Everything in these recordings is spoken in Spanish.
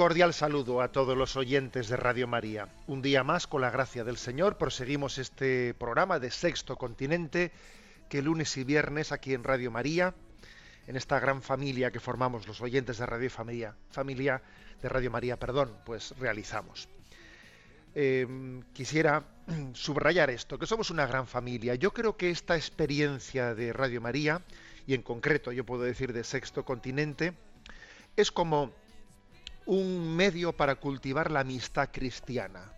Cordial saludo a todos los oyentes de Radio María. Un día más, con la gracia del Señor, proseguimos este programa de Sexto Continente que lunes y viernes aquí en Radio María, en esta gran familia que formamos los oyentes de Radio Familia, familia de Radio María, perdón, pues realizamos. Eh, quisiera subrayar esto, que somos una gran familia. Yo creo que esta experiencia de Radio María, y en concreto yo puedo decir de Sexto Continente, es como un medio para cultivar la amistad cristiana.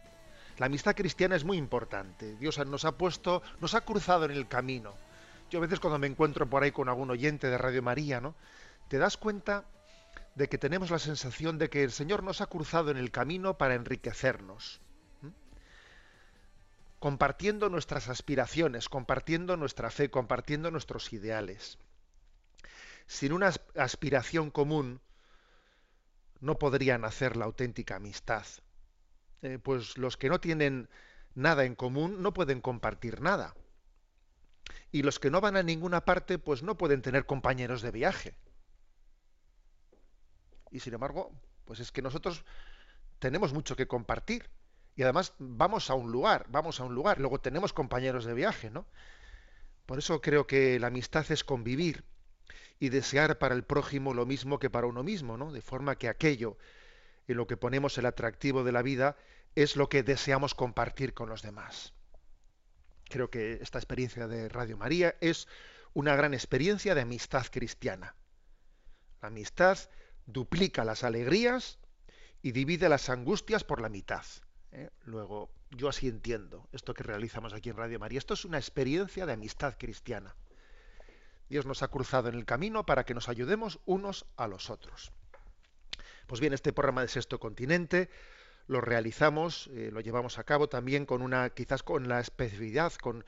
La amistad cristiana es muy importante. Dios nos ha puesto, nos ha cruzado en el camino. Yo a veces cuando me encuentro por ahí con algún oyente de Radio María, ¿no? Te das cuenta de que tenemos la sensación de que el Señor nos ha cruzado en el camino para enriquecernos. ¿m? Compartiendo nuestras aspiraciones, compartiendo nuestra fe, compartiendo nuestros ideales. Sin una as- aspiración común, no podrían hacer la auténtica amistad. Eh, pues los que no tienen nada en común no pueden compartir nada. Y los que no van a ninguna parte, pues no pueden tener compañeros de viaje. Y sin embargo, pues es que nosotros tenemos mucho que compartir. Y además vamos a un lugar, vamos a un lugar, luego tenemos compañeros de viaje, ¿no? Por eso creo que la amistad es convivir y desear para el prójimo lo mismo que para uno mismo, ¿no? De forma que aquello en lo que ponemos el atractivo de la vida es lo que deseamos compartir con los demás. Creo que esta experiencia de Radio María es una gran experiencia de amistad cristiana. La amistad duplica las alegrías y divide las angustias por la mitad. ¿eh? Luego, yo así entiendo esto que realizamos aquí en Radio María. Esto es una experiencia de amistad cristiana. Dios nos ha cruzado en el camino para que nos ayudemos unos a los otros. Pues bien, este programa de Sexto Continente lo realizamos, eh, lo llevamos a cabo también con una, quizás con la especificidad, con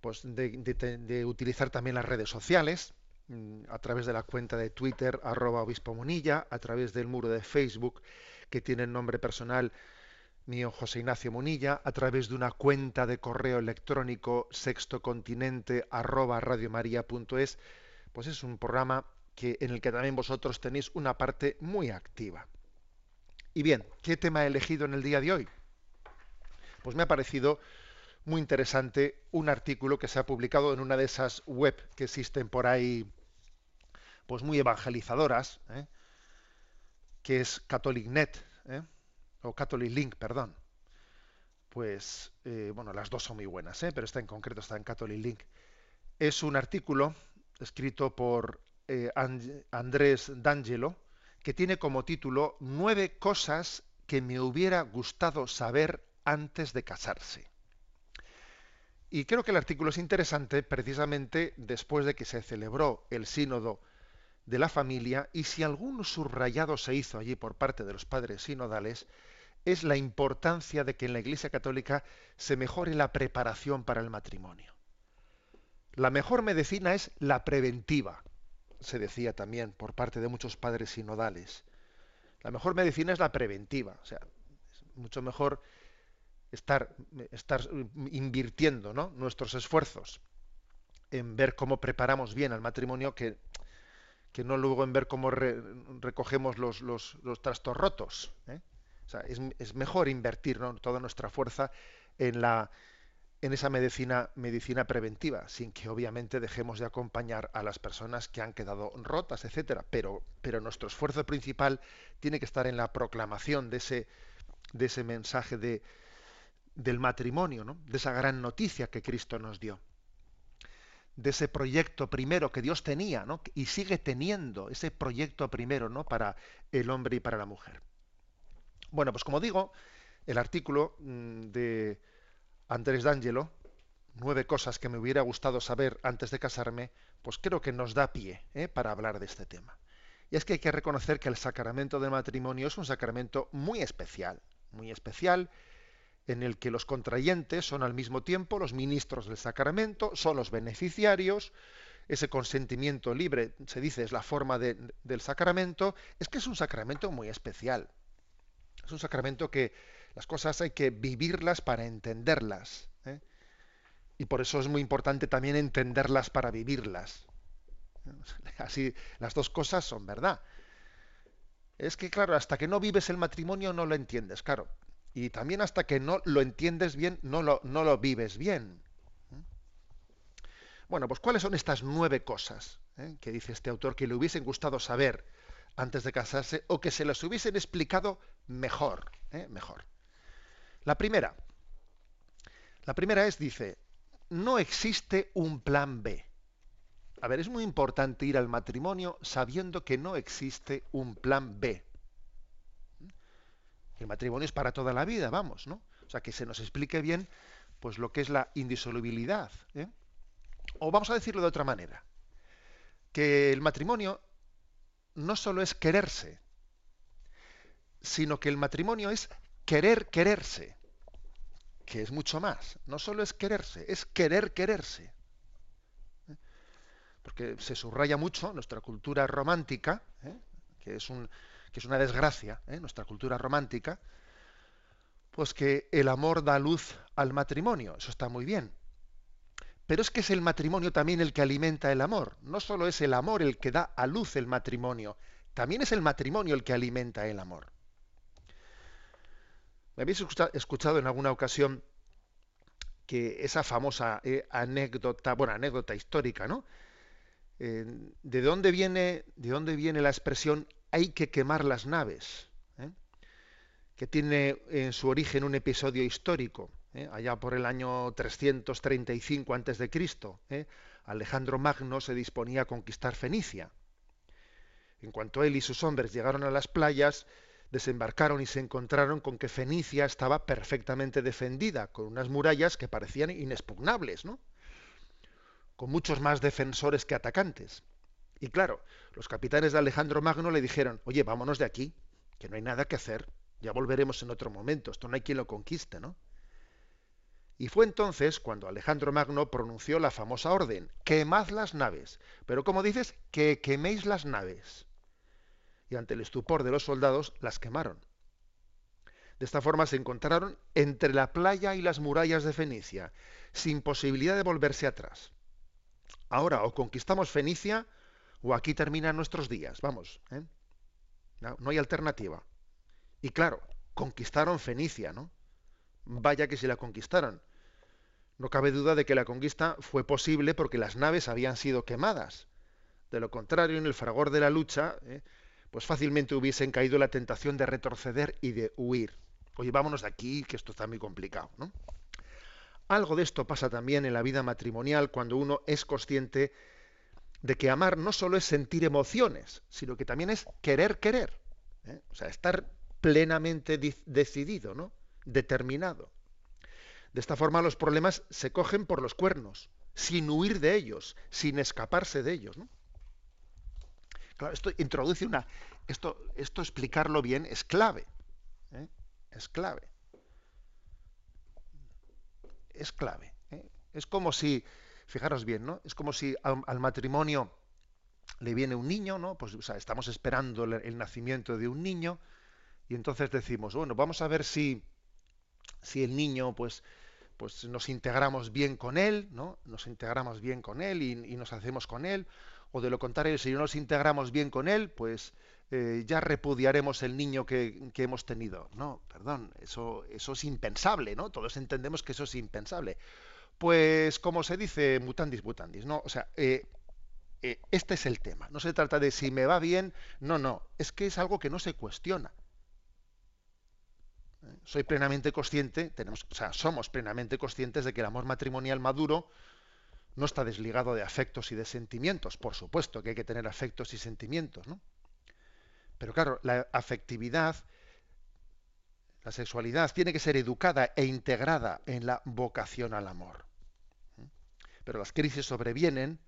pues de, utilizar también las redes sociales, mm, a través de la cuenta de Twitter, arroba obispo Munilla, a través del muro de Facebook, que tiene el nombre personal mío José Ignacio Munilla, a través de una cuenta de correo electrónico sextocontinente arroba radiomaria.es, pues es un programa que, en el que también vosotros tenéis una parte muy activa. Y bien, ¿qué tema he elegido en el día de hoy? Pues me ha parecido muy interesante un artículo que se ha publicado en una de esas web que existen por ahí, pues muy evangelizadoras, ¿eh? que es CatholicNet, ¿eh? O Catholic Link, perdón. Pues, eh, bueno, las dos son muy buenas, ¿eh? pero esta en concreto está en Catholic Link. Es un artículo escrito por eh, An- Andrés D'Angelo que tiene como título Nueve cosas que me hubiera gustado saber antes de casarse. Y creo que el artículo es interesante precisamente después de que se celebró el sínodo de la familia y si algún subrayado se hizo allí por parte de los padres sinodales, es la importancia de que en la Iglesia Católica se mejore la preparación para el matrimonio. La mejor medicina es la preventiva, se decía también por parte de muchos padres sinodales. La mejor medicina es la preventiva, o sea, es mucho mejor estar, invirtiendo ¿no? nuestros esfuerzos en ver cómo preparamos bien al matrimonio que, que no luego en ver cómo re- recogemos los, los, los trastos rotos. ¿eh? O sea, es, es mejor invertir ¿no? toda nuestra fuerza en la en esa medicina medicina preventiva, sin que obviamente dejemos de acompañar a las personas que han quedado rotas, etcétera. Pero, pero nuestro esfuerzo principal tiene que estar en la proclamación de ese, de ese mensaje de, del matrimonio, ¿no? de esa gran noticia que Cristo nos dio. de ese proyecto primero que Dios tenía, ¿no? Y sigue teniendo ese proyecto primero, ¿no? Para el hombre y para la mujer. Bueno, pues como digo, el artículo mm, de Andrés D'Angelo, nueve cosas que me hubiera gustado saber antes de casarme, pues creo que nos da pie ¿eh? para hablar de este tema. Y es que hay que reconocer que el sacramento del matrimonio es un sacramento muy especial, muy especial, en el que los contrayentes son al mismo tiempo los ministros del sacramento, son los beneficiarios, ese consentimiento libre, se dice, es la forma del sacramento, es que es un sacramento muy especial. Es un sacramento que las cosas hay que vivirlas para entenderlas. ¿eh? Y por eso es muy importante también entenderlas para vivirlas. Así, las dos cosas son verdad. Es que, claro, hasta que no vives el matrimonio no lo entiendes, claro. Y también hasta que no lo entiendes bien, no lo, no lo vives bien. Bueno, pues ¿cuáles son estas nueve cosas eh, que dice este autor que le hubiesen gustado saber antes de casarse o que se las hubiesen explicado mejor? Eh, mejor. La primera, la primera es, dice, no existe un plan B. A ver, es muy importante ir al matrimonio sabiendo que no existe un plan B. El matrimonio es para toda la vida, vamos, ¿no? O sea, que se nos explique bien pues lo que es la indisolubilidad. ¿eh? O vamos a decirlo de otra manera, que el matrimonio no solo es quererse, sino que el matrimonio es querer quererse, que es mucho más. No solo es quererse, es querer quererse. ¿eh? Porque se subraya mucho nuestra cultura romántica, ¿eh? que es un, que es una desgracia, ¿eh? nuestra cultura romántica, pues que el amor da luz al matrimonio, eso está muy bien. Pero es que es el matrimonio también el que alimenta el amor. No solo es el amor el que da a luz el matrimonio, también es el matrimonio el que alimenta el amor. Me habéis escuchado en alguna ocasión que esa famosa eh, anécdota, bueno, anécdota histórica, ¿no? Eh, ¿De dónde viene, de dónde viene la expresión hay que quemar las naves, ¿eh? que tiene en su origen un episodio histórico, ¿eh? allá por el año 335 a.C. ¿eh? Alejandro Magno se disponía a conquistar Fenicia. En cuanto él y sus hombres llegaron a las playas, desembarcaron y se encontraron con que Fenicia estaba perfectamente defendida, con unas murallas que parecían inexpugnables, ¿no? con muchos más defensores que atacantes. Y claro, los capitanes de Alejandro Magno le dijeron, oye, vámonos de aquí, que no hay nada que hacer, ya volveremos en otro momento, esto no hay quien lo conquiste, ¿no? Y fue entonces cuando Alejandro Magno pronunció la famosa orden, quemad las naves, pero como dices, que queméis las naves. Y ante el estupor de los soldados, las quemaron. De esta forma se encontraron entre la playa y las murallas de Fenicia, sin posibilidad de volverse atrás. Ahora o conquistamos Fenicia o aquí terminan nuestros días, vamos. ¿eh? No, hay alternativa. Y claro, conquistaron Fenicia, ¿no? Vaya que si la conquistaron. No cabe duda de que la conquista fue posible porque las naves habían sido quemadas. De lo contrario, en el fragor de la lucha, ¿eh? pues fácilmente hubiesen caído la tentación de retroceder y de huir. Oye, vámonos de aquí, que esto está muy complicado, ¿no? Algo de esto pasa también en la vida matrimonial cuando uno es consciente de que amar no solo es sentir emociones, sino que también es querer querer. ¿eh? O sea, estar plenamente decidido, ¿no? Determinado. De esta forma los problemas se cogen por los cuernos, sin huir de ellos, sin escaparse de ellos. Claro, esto introduce una. Esto, esto explicarlo bien es clave. ¿eh? Es clave. Es clave. ¿eh? Es como si fijaros bien, ¿no? Es como si al, matrimonio le viene un niño, ¿no? Pues estamos esperando el, nacimiento de un niño y entonces decimos, bueno, vamos a ver si, si el niño, pues, pues nos integramos bien con él, ¿no? Nos integramos bien con él y, nos hacemos con él, o de lo contrario, si no nos integramos bien con él, pues eh, ya repudiaremos el niño que, hemos tenido. No, perdón, eso, eso es impensable, ¿no? Todos entendemos que eso es impensable. Pues como se dice, mutandis mutandis, ¿no? O sea, eh, eh, este es el tema. No se trata de si me va bien, no, no. Es que es algo que no se cuestiona. ¿Eh? Soy plenamente consciente, tenemos, o sea, somos plenamente conscientes de que el amor matrimonial maduro no está desligado de afectos y de sentimientos. Por supuesto que hay que tener afectos y sentimientos, ¿no? Pero claro, la afectividad, la sexualidad, tiene que ser educada e integrada en la vocación al amor. Pero las crisis sobrevienen,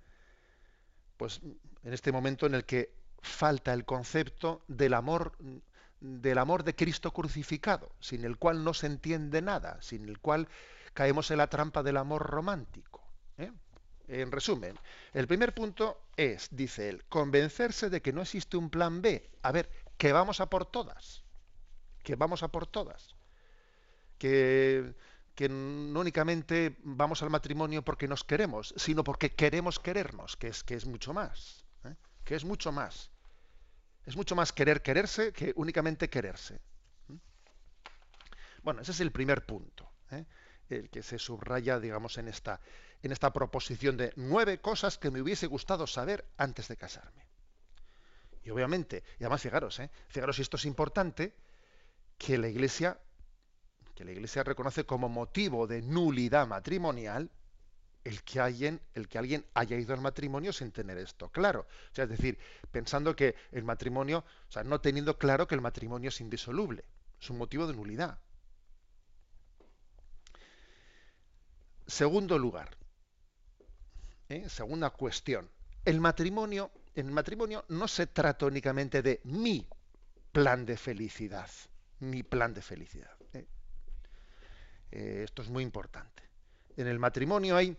pues, en este momento en el que falta el concepto del amor del amor de Cristo crucificado, sin el cual no se entiende nada, sin el cual caemos en la trampa del amor romántico. ¿eh? En resumen, el primer punto es, dice él, convencerse de que no existe un plan B. A ver, que vamos a por todas, que vamos a por todas, que, que no únicamente vamos al matrimonio porque nos queremos, sino porque queremos querernos, que es, que es mucho más, ¿eh? que es mucho más. Es mucho más querer quererse que únicamente quererse. Bueno, ese es el primer punto, ¿eh? el que se subraya, digamos, en esta, en esta proposición de nueve cosas que me hubiese gustado saber antes de casarme. Y obviamente, y además fijaros, ¿eh? fijaros si esto es importante, que la Iglesia, que la Iglesia reconoce como motivo de nulidad matrimonial el que alguien, el que alguien haya ido al matrimonio sin tener esto claro. O sea, es decir, pensando que el matrimonio, o sea, no teniendo claro que el matrimonio es indisoluble. Es un motivo de nulidad. Segundo lugar, ¿eh? segunda cuestión. El matrimonio, en el matrimonio no se trata únicamente de mi plan de felicidad, mi plan de felicidad. ¿eh? Eh, esto es muy importante. En el matrimonio hay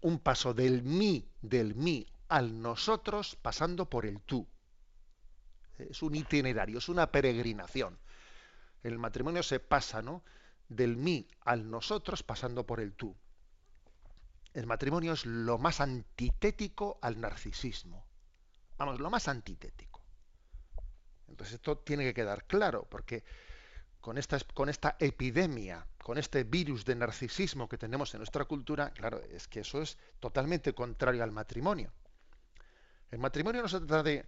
un paso del mí, del mí al nosotros, pasando por el tú. Es un itinerario, es una peregrinación. El matrimonio se pasa, ¿no? Del mí al nosotros, pasando por el tú. El matrimonio es lo más antitético al narcisismo. Vamos, lo más antitético. Entonces esto tiene que quedar claro, porque con esta, con esta epidemia, con este virus de narcisismo que tenemos en nuestra cultura, claro, es que eso es totalmente contrario al matrimonio. El matrimonio no se trata de,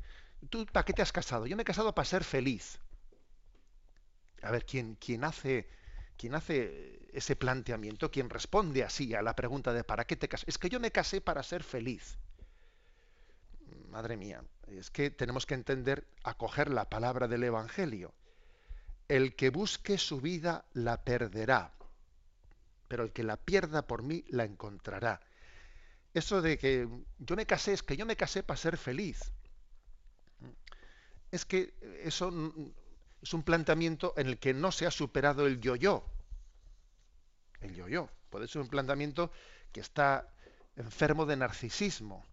¿tú para qué te has casado? Yo me he casado para ser feliz. A ver, ¿quién, hace, quién hace ese planteamiento, quien responde así a la pregunta de ¿para qué te casas? Es que yo me casé para ser feliz. Madre mía, es que tenemos que entender, acoger la palabra del Evangelio el que busque su vida la perderá, pero el que la pierda por mí la encontrará. Eso de que yo me casé, es que yo me casé para ser feliz. Es que eso es un planteamiento en el que no se ha superado el yo-yo. El yo-yo. Puede ser un planteamiento que está enfermo de narcisismo.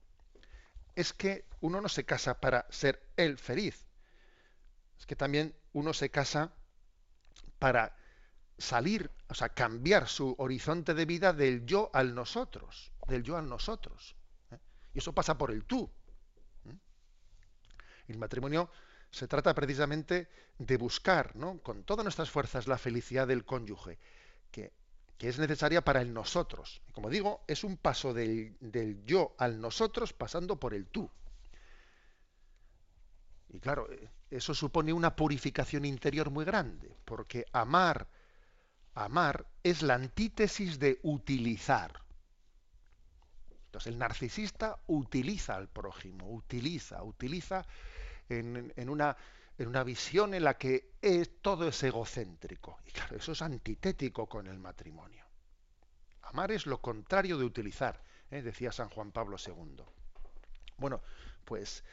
Es que uno no se casa para ser él feliz. Es que también uno se casa para salir, o sea, cambiar su horizonte de vida del yo al nosotros, del yo al nosotros. ¿eh? Y eso pasa por el tú. ¿eh? El matrimonio se trata precisamente de buscar, ¿no? con todas nuestras fuerzas, la felicidad del cónyuge, que, que es necesaria para el nosotros. Como digo, es un paso del, del yo al nosotros pasando por el tú. Y claro, eh, eso supone una purificación interior muy grande, porque amar, amar es la antítesis de utilizar. Entonces el narcisista utiliza al prójimo, utiliza, utiliza en, una, en una visión en la que todo es egocéntrico. Y claro, eso es antitético con el matrimonio. Amar es lo contrario de utilizar, ¿eh? decía San Juan Pablo II. Bueno, pues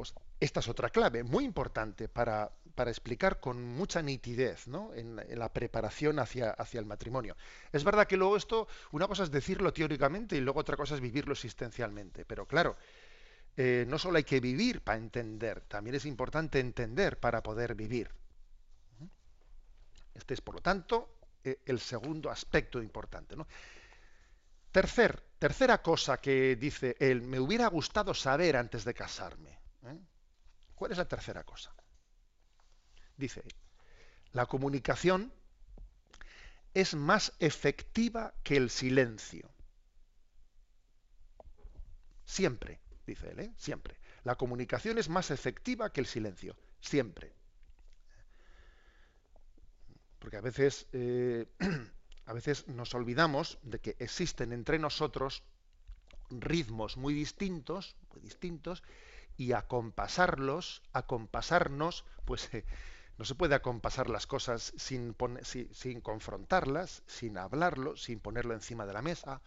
pues esta es otra clave muy importante para, explicar con mucha nitidez en, la preparación hacia, el matrimonio. Es verdad que luego esto, una cosa es decirlo teóricamente y luego otra cosa es vivirlo existencialmente, pero claro, eh, no solo hay que vivir para entender, también es importante entender para poder vivir. Este es, por lo tanto, eh, el segundo aspecto importante. Tercer, tercera cosa que dice él, me hubiera gustado saber antes de casarme. ¿Eh? ¿Cuál es la tercera cosa? Dice, la comunicación es más efectiva que el silencio. Siempre, dice él, ¿eh? siempre. La comunicación es más efectiva que el silencio, siempre. Porque a veces, eh, a veces nos olvidamos de que existen entre nosotros ritmos muy distintos, muy distintos, y acompasarlos, acompasarnos, pues eh, no se puede acompasar las cosas sin, sin confrontarlas, sin hablarlo, sin ponerlo encima de la mesa.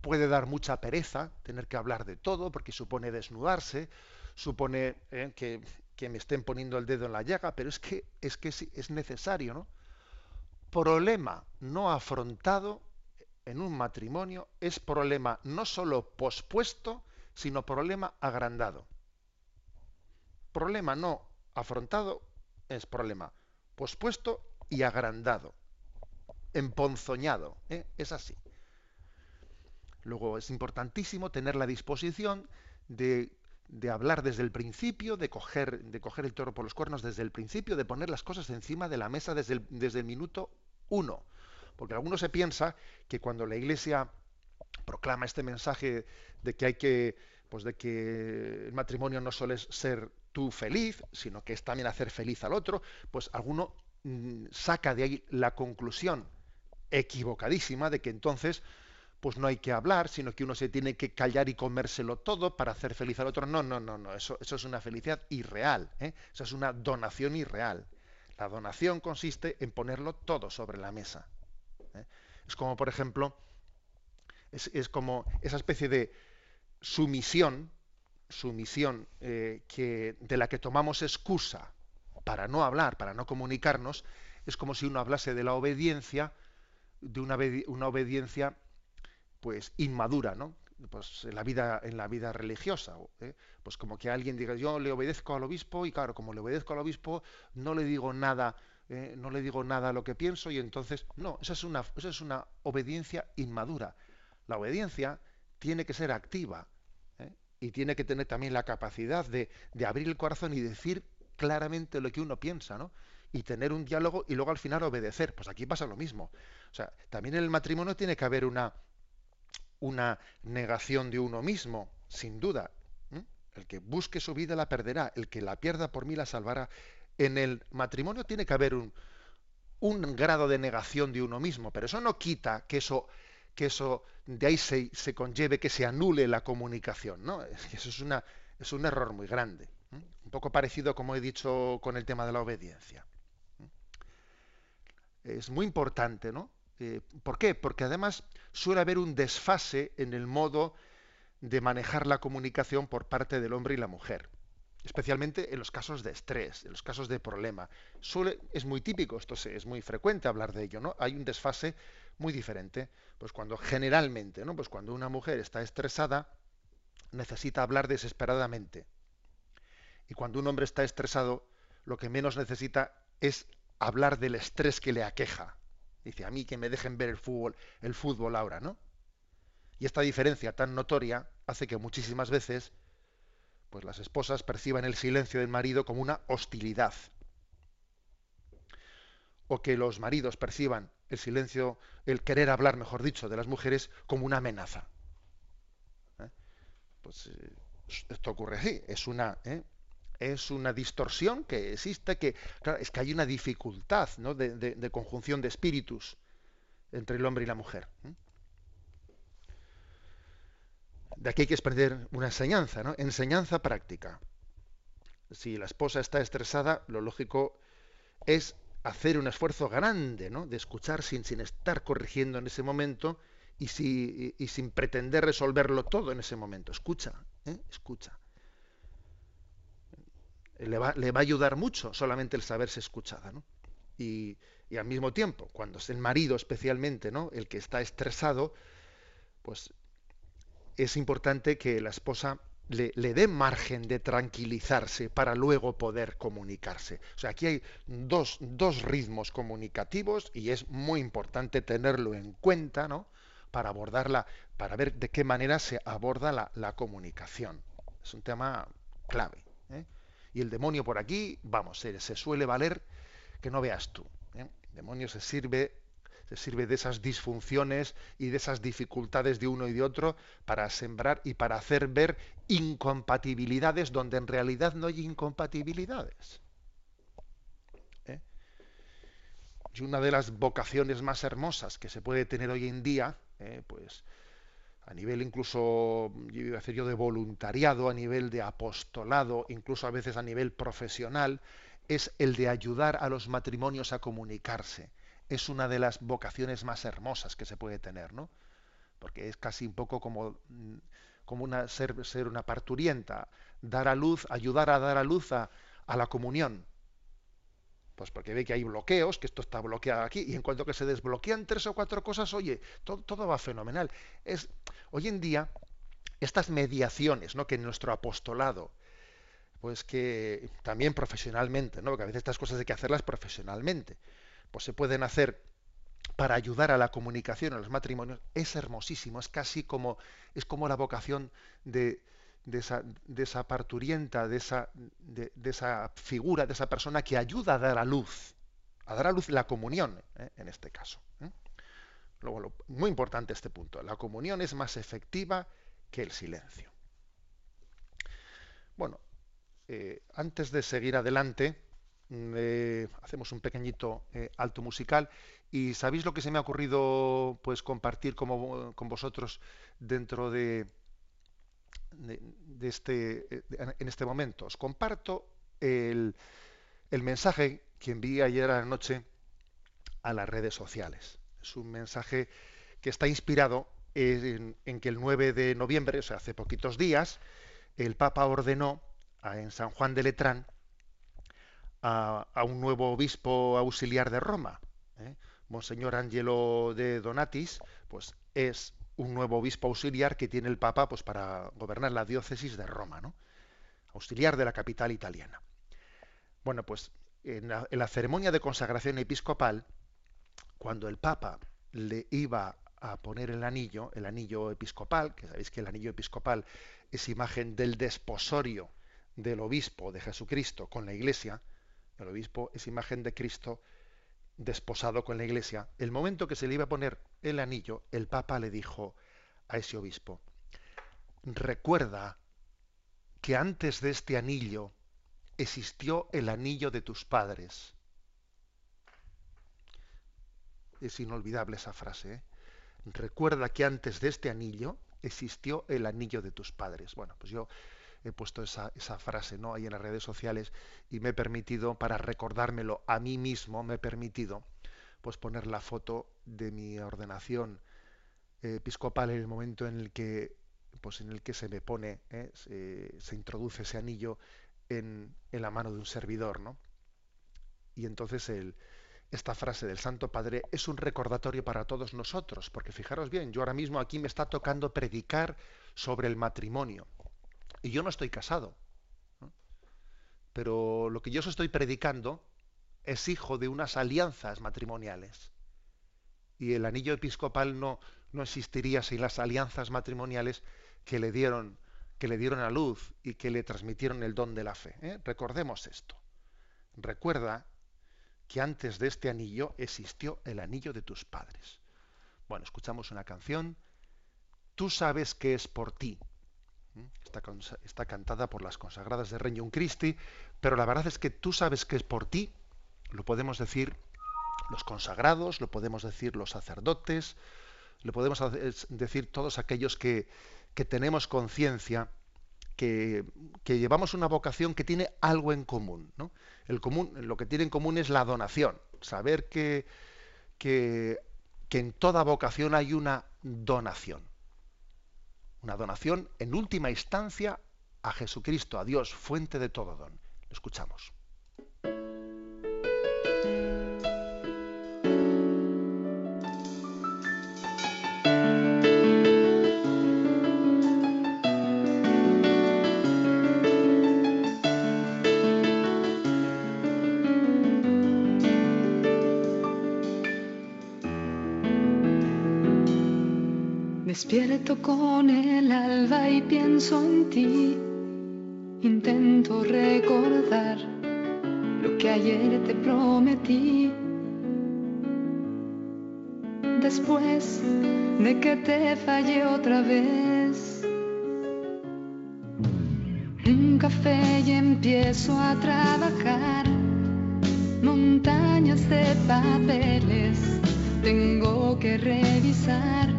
Puede dar mucha pereza tener que hablar de todo porque supone desnudarse, supone eh, que, me estén poniendo el dedo en la llaga, pero es que es, que es necesario, ¿no? Problema no afrontado en un matrimonio es problema no solo pospuesto, sino problema agrandado. Problema no afrontado es problema pospuesto y agrandado, emponzoñado. ¿eh? Es así. Luego es importantísimo tener la disposición de, de, hablar desde el principio, de coger, de coger el toro por los cuernos desde el principio, de poner las cosas encima de la mesa desde el, desde el minuto uno. Porque alguno se piensa que cuando la Iglesia proclama este mensaje de que hay que, pues de que el matrimonio no suele ser tú feliz, sino que es también hacer feliz al otro, pues alguno mm, saca de ahí la conclusión equivocadísima de que entonces pues no hay que hablar, sino que uno se tiene que callar y comérselo todo para hacer feliz al otro. No, no, no, no, eso, eso es una felicidad irreal, ¿eh? eso es una donación irreal. La donación consiste en ponerlo todo sobre la mesa. ¿eh? Es como, por ejemplo, es, como esa especie de sumisión, sumisión eh, que, de la que tomamos excusa para no hablar, para no comunicarnos, es como si uno hablase de la obediencia, de una, obediencia pues inmadura, ¿no? Pues en la vida, en la vida religiosa, ¿eh? pues como que alguien diga yo le obedezco al obispo y claro, como le obedezco al obispo, no le digo nada eh, no le digo nada a lo que pienso y entonces, no, esa es, una, es una obediencia inmadura. La obediencia tiene que ser activa. Y tiene que tener también la capacidad de, abrir el corazón y decir claramente lo que uno piensa, ¿no? Y tener un diálogo y luego al final obedecer. Pues aquí pasa lo mismo. O sea, también en el matrimonio tiene que haber una, una negación de uno mismo, sin duda. El que busque su vida la perderá, el que la pierda por mí la salvará en el matrimonio tiene que haber un, un grado de negación de uno mismo, pero eso no quita que eso, que eso de ahí se, conlleve que se anule la comunicación, ¿no? Eso es un error muy grande. Un poco parecido, como he dicho, con el tema de la obediencia. Es muy importante, ¿no? Eh, ¿Por qué? Porque además suele haber un desfase en el modo de manejar la comunicación por parte del hombre y la mujer especialmente en los casos de estrés, en los casos de problema. Suele, es muy típico, esto es muy frecuente hablar de ello, ¿no? Hay un desfase muy diferente. Pues cuando generalmente, ¿no? Pues cuando una mujer está estresada, necesita hablar desesperadamente. Y cuando un hombre está estresado, lo que menos necesita es hablar del estrés que le aqueja. Dice, a mí que me dejen ver el fútbol, el fútbol ahora, ¿no? Y esta diferencia tan notoria hace que muchísimas veces pues las esposas perciban el silencio del marido como una hostilidad. O que los maridos perciban el silencio, el querer hablar, mejor dicho, de las mujeres como una amenaza. ¿Eh? Pues eh, esto ocurre así, es una, ¿eh? es una distorsión que existe, que claro, es que hay una dificultad ¿no? de, conjunción de espíritus entre el hombre y la mujer. De aquí hay que desprender una enseñanza, ¿no? Enseñanza práctica. Si la esposa está estresada, lo lógico es hacer un esfuerzo grande, ¿no? De escuchar sin, sin estar corrigiendo en ese momento y, si, y, sin pretender resolverlo todo en ese momento. Escucha, ¿eh? escucha. Le va, le va, a ayudar mucho solamente el saberse escuchada, ¿no? Y, y al mismo tiempo, cuando es el marido especialmente, ¿no? El que está estresado, pues es importante que la esposa le, dé margen de tranquilizarse para luego poder comunicarse. O sea, aquí hay dos, ritmos comunicativos y es muy importante tenerlo en cuenta, ¿no? Para abordarla, para ver de qué manera se aborda la, comunicación. Es un tema clave. ¿eh? Y el demonio por aquí, vamos, se, se suele valer que no veas tú. ¿eh? El demonio se sirve se sirve de esas disfunciones y de esas dificultades de uno y de otro para sembrar y para hacer ver incompatibilidades donde en realidad no hay incompatibilidades. ¿Eh? Y una de las vocaciones más hermosas que se puede tener hoy en día, ¿eh? pues a nivel incluso, iba a decir yo, de voluntariado, a nivel de apostolado, incluso a veces a nivel profesional, es el de ayudar a los matrimonios a comunicarse. Es una de las vocaciones más hermosas que se puede tener, ¿no? Porque es casi un poco como, mm, como una, ser, ser una parturienta, dar a luz, ayudar a dar a luz a, la comunión. Pues porque ve que hay bloqueos, que esto está bloqueado aquí, y en cuanto que se desbloquean tres o cuatro cosas, oye, todo, todo va fenomenal. Es, hoy en día, estas mediaciones, ¿no? que en nuestro apostolado, pues que también profesionalmente, ¿no? porque a veces estas cosas hay que hacerlas profesionalmente, pues se pueden hacer para ayudar a la comunicación en los matrimonios, es hermosísimo, es casi como, es como la vocación de, de esa, de esa parturienta, de esa, de, esa figura, de esa persona que ayuda a dar a luz, a dar a luz la comunión, ¿eh? en este caso. ¿eh? Luego, muy importante este punto, la comunión es más efectiva que el silencio. Bueno, eh, antes de seguir adelante, mm, hacemos un pequeñito alto musical y ¿sabéis lo que se me ha ocurrido pues compartir como, con vosotros dentro de, de, este, eh, en este momento. Os comparto el, el mensaje que envié ayer a la noche a las redes sociales. Es un mensaje que está inspirado en, que el 9 de noviembre, o sea, hace poquitos días, el Papa ordenó en San Juan de Letrán a, un nuevo obispo auxiliar de Roma. ¿eh? Monseñor Angelo de Donatis, pues es un nuevo obispo auxiliar que tiene el Papa pues, para gobernar la diócesis de Roma, ¿no? auxiliar de la capital italiana. Bueno, pues en la, ceremonia de consagración episcopal, cuando el Papa le iba a poner el anillo, el anillo episcopal, que sabéis que el anillo episcopal es imagen del desposorio del obispo de Jesucristo con la iglesia, el obispo es imagen de Cristo desposado con la iglesia, el momento que se le iba a poner el anillo, el Papa le dijo a ese obispo, recuerda que antes de este anillo existió el anillo de tus padres. Es inolvidable esa frase. ¿eh? Recuerda que antes de este anillo existió el anillo de tus padres. Bueno, pues yo he puesto esa, esa, frase ¿no? ahí en las redes sociales y me he permitido, para recordármelo a mí mismo, me he permitido pues poner la foto de mi ordenación episcopal en el momento en el que pues en el que se me pone, ¿eh? se, introduce ese anillo en, en, la mano de un servidor, ¿no? Y entonces el, esta frase del Santo Padre es un recordatorio para todos nosotros, porque fijaros bien, yo ahora mismo aquí me está tocando predicar sobre el matrimonio. Y yo no estoy casado. Pero lo que yo os estoy predicando es hijo de unas alianzas matrimoniales. Y el anillo episcopal no, no existiría sin las alianzas matrimoniales que le dieron que le dieron a luz y que le transmitieron el don de la fe. ¿eh? Recordemos esto. Recuerda que antes de este anillo existió el anillo de tus padres. Bueno, escuchamos una canción. Tú sabes que es por ti Está, cantada por las consagradas de Regnum Christi, pero la verdad es que tú sabes que es por ti, lo podemos decir los consagrados, lo podemos decir los sacerdotes, lo podemos decir todos aquellos que, tenemos conciencia que, llevamos una vocación que tiene algo en común. El común. Lo que tiene en común es la donación, saber que, que en toda vocación hay una donación. Una donación en última instancia a Jesucristo, a Dios, fuente de todo don. Lo escuchamos. Despierto con el alba y pienso en ti. Intento recordar lo que ayer te prometí. Después de que te fallé otra vez. Un café y empiezo a trabajar. Montañas de papeles tengo que revisar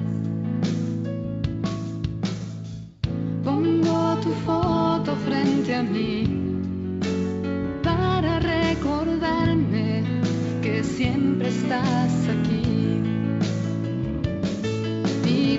siempre estás aquí. Y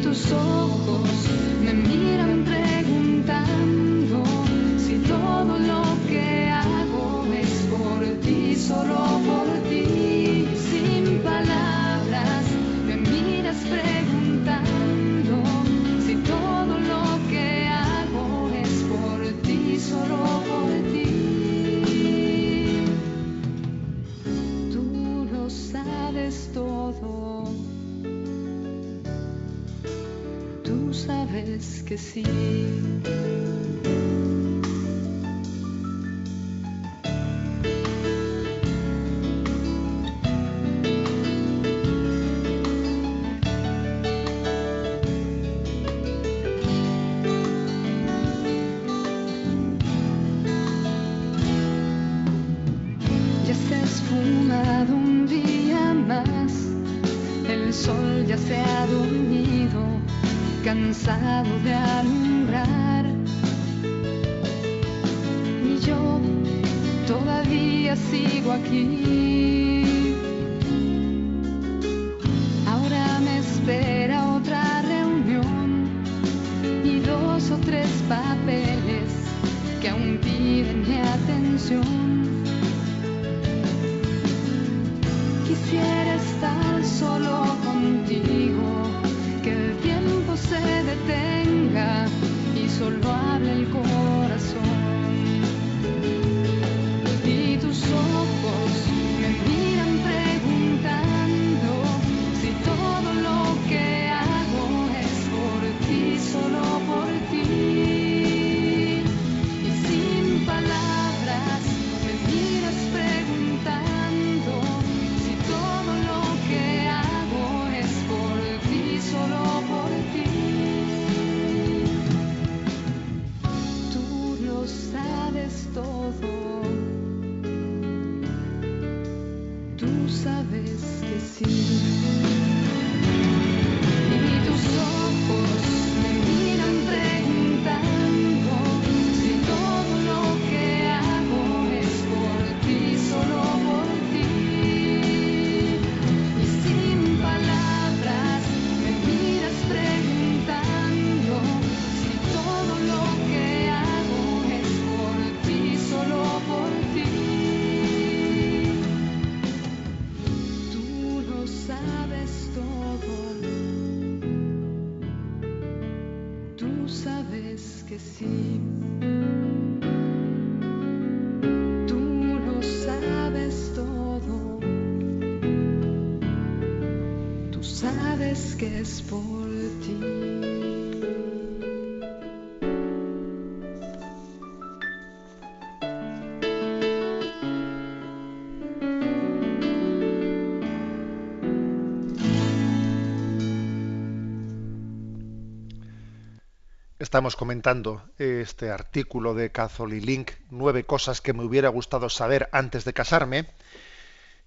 Estamos comentando este artículo de Catholic Link, nueve cosas que me hubiera gustado saber antes de casarme.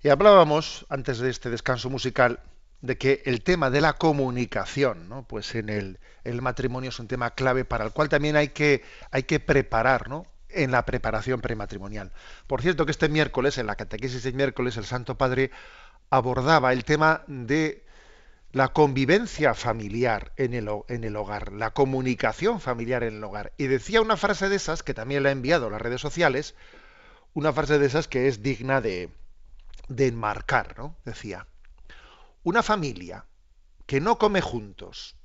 Y hablábamos, antes de este descanso musical, de que el tema de la comunicación, ¿no? pues en el, matrimonio es un tema clave para el cual también hay que, hay que preparar, ¿no? en la preparación prematrimonial. Por cierto que este miércoles, en la catequesis de miércoles, el Santo Padre abordaba el tema de la convivencia familiar en el, en el hogar, la comunicación familiar en el hogar. Y decía una frase de esas, que también la he enviado a las redes sociales, una frase de esas que es digna de, de enmarcar, ¿no? Decía, una familia que no come juntos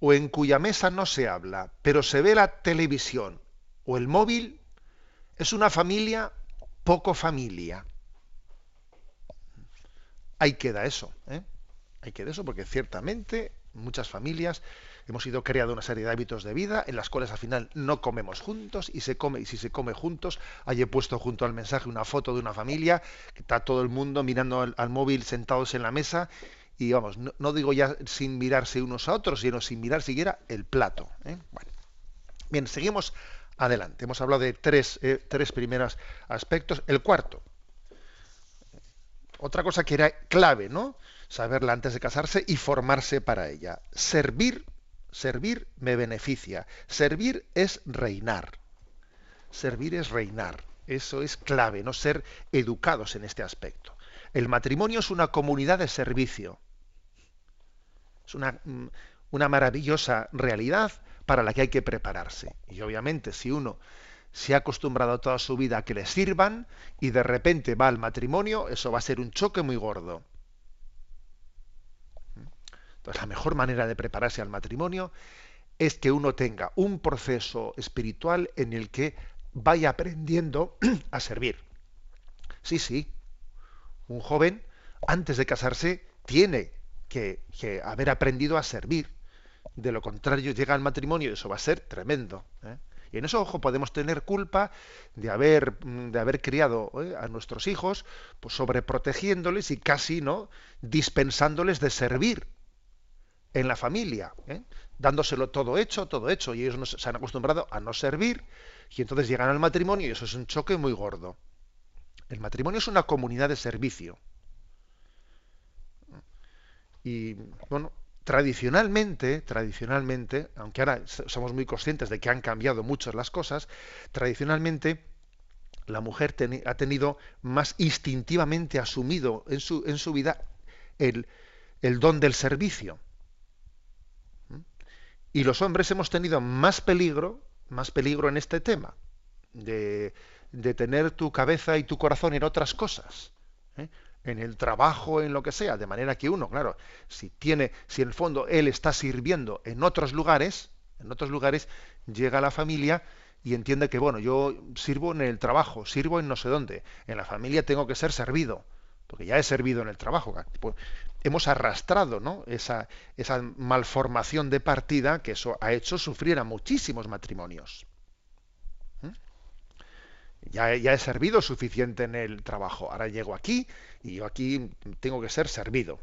o en cuya mesa no se habla, pero se ve la televisión o el móvil, es una familia poco familia. Ahí queda eso, ¿eh? Ahí queda eso porque ciertamente muchas familias hemos ido creando una serie de hábitos de vida en las cuales al final no comemos juntos y se come y si se come juntos, hay he puesto junto al mensaje una foto de una familia que está todo el mundo mirando al, móvil sentados en la mesa y vamos, no, no digo ya sin mirarse unos a otros, sino sin mirar siquiera el plato. ¿eh? Bueno. Bien, seguimos adelante. Hemos hablado de tres, eh, tres primeros aspectos. El cuarto, otra cosa que era clave, ¿no? Saberla antes de casarse y formarse para ella. Servir, servir me beneficia. Servir es reinar. Servir es reinar. Eso es clave, no ser educados en este aspecto. El matrimonio es una comunidad de servicio. Es una, mm, una maravillosa realidad para la que hay que prepararse. Y obviamente, si uno se ha acostumbrado toda su vida a que le sirvan y de repente va al matrimonio, eso va a ser un choque muy gordo. Entonces, la mejor manera de prepararse al matrimonio es que uno tenga un proceso espiritual en el que vaya aprendiendo a servir. Sí, sí, un joven antes de casarse tiene que, haber aprendido a servir. De lo contrario, llega al matrimonio y eso va a ser tremendo. ¿eh? Y en eso, ojo, podemos tener culpa de haber, de haber criado ¿eh? a nuestros hijos, pues sobreprotegiéndoles y casi no dispensándoles de servir en la familia, ¿eh? dándoselo todo hecho, todo hecho, y ellos no, se han acostumbrado a no servir, y entonces llegan al matrimonio y eso es un choque muy gordo. El matrimonio es una comunidad de servicio. Y bueno, tradicionalmente, tradicionalmente, aunque ahora somos muy conscientes de que han cambiado mucho las cosas, tradicionalmente la mujer ha tenido más instintivamente asumido en su, en su vida el, el don del servicio. Y los hombres hemos tenido más peligro, más peligro en este tema, de, de tener tu cabeza y tu corazón en otras cosas. ¿eh? en el trabajo, en lo que sea, de manera que uno, claro, si tiene, si en el fondo él está sirviendo en otros lugares, en otros lugares, llega a la familia y entiende que, bueno, yo sirvo en el trabajo, sirvo en no sé dónde, en la familia tengo que ser servido, porque ya he servido en el trabajo. Pues hemos arrastrado ¿no? esa, esa malformación de partida que eso ha hecho sufrir a muchísimos matrimonios. Ya, ya, he servido suficiente en el trabajo. Ahora llego aquí y yo aquí tengo que ser servido.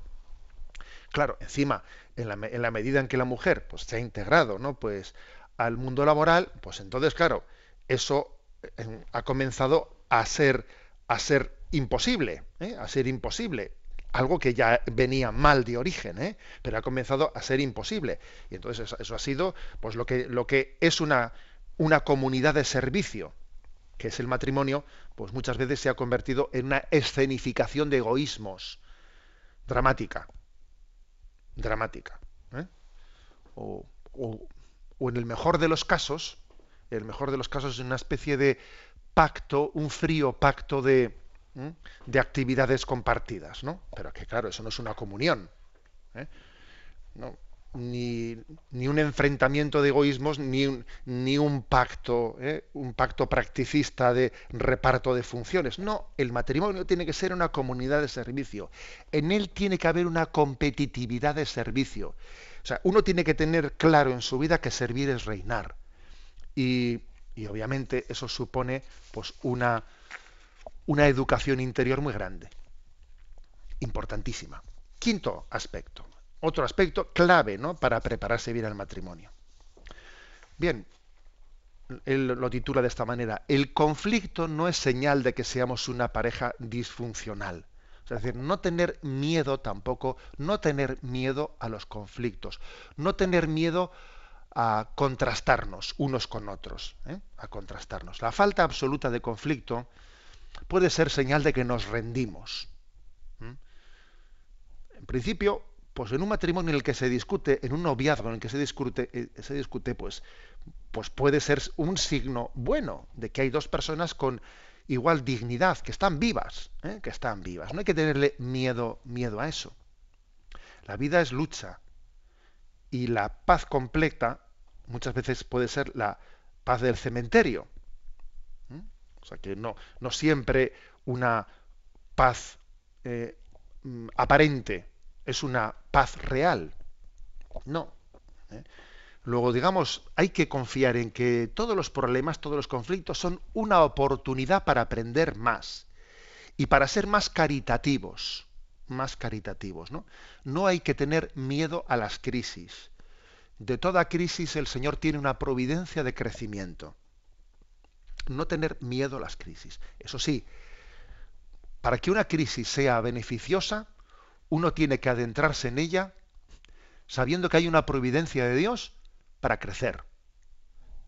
Claro, encima, en la, en la medida en que la mujer pues, se ha integrado ¿no? pues, al mundo laboral, pues entonces, claro, eso eh, ha comenzado a ser, a ser imposible, ¿eh? a ser imposible. Algo que ya venía mal de origen, ¿eh? pero ha comenzado a ser imposible. Y entonces eso, ha sido pues, lo, que, lo que es una, una comunidad de servicio que es el matrimonio, pues muchas veces se ha convertido en una escenificación de egoísmos dramática. Dramática. ¿eh? O, en el mejor de los casos, el mejor de los casos es una especie de pacto, un frío pacto de, de actividades compartidas, ¿no? Pero que claro, eso no es una comunión. ¿eh? No, ni, ni, un enfrentamiento de egoísmos, ni un, ni un pacto, ¿eh? un pacto practicista de reparto de funciones. No, el matrimonio tiene que ser una comunidad de servicio. En él tiene que haber una competitividad de servicio. O sea, uno tiene que tener claro en su vida que servir es reinar. Y, y obviamente eso supone pues una, una educación interior muy grande. Importantísima. Quinto aspecto otro aspecto clave ¿no? para prepararse bien al matrimonio. Bien, él lo titula de esta manera, el conflicto no es señal de que seamos una pareja disfuncional. Es decir, no tener miedo tampoco, no tener miedo a los conflictos, no tener miedo a contrastarnos unos con otros, ¿eh? a contrastarnos. La falta absoluta de conflicto puede ser señal de que nos rendimos. En principio, pues en un matrimonio en el que se discute, en un noviazgo en el que se discute, eh, se discute pues, pues puede ser un signo bueno de que hay dos personas con igual dignidad, que están vivas, ¿eh? que están vivas. No hay que tenerle miedo, miedo a eso. La vida es lucha y la paz completa muchas veces puede ser la paz del cementerio. ¿Eh? O sea que no, no siempre una paz mm, aparente es una paz real. No. ¿eh? Luego, digamos, hay que confiar en que todos los problemas, todos los conflictos son una oportunidad para aprender más y para ser más caritativos, más caritativos, ¿no? No hay que tener miedo a las crisis. De toda crisis el Señor tiene una providencia de crecimiento. No tener miedo a las crisis. Eso sí, para que una crisis sea beneficiosa, uno tiene que adentrarse en ella sabiendo que hay una providencia de Dios para crecer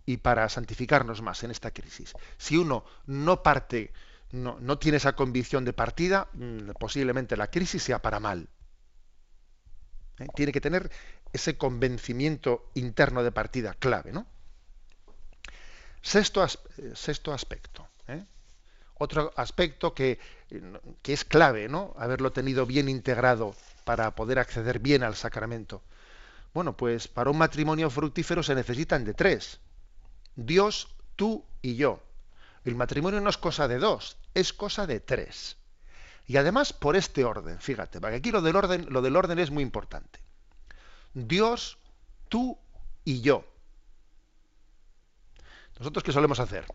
y para santificarnos más en esta crisis. Si uno no parte, no, tiene esa convicción de partida, mm, posiblemente la crisis sea para mal. ¿Eh? Tiene que tener ese convencimiento interno de partida clave, ¿no? Sexto, eh, sexto aspecto. ¿eh? Otro aspecto que, que es clave, ¿no? Haberlo tenido bien integrado para poder acceder bien al sacramento. Bueno, pues para un matrimonio fructífero se necesitan de tres. Dios, tú y yo. El matrimonio no es cosa de dos, es cosa de tres. Y además por este orden, fíjate, porque aquí lo del orden, lo del orden es muy importante. Dios, tú y yo. ¿Nosotros qué solemos hacer?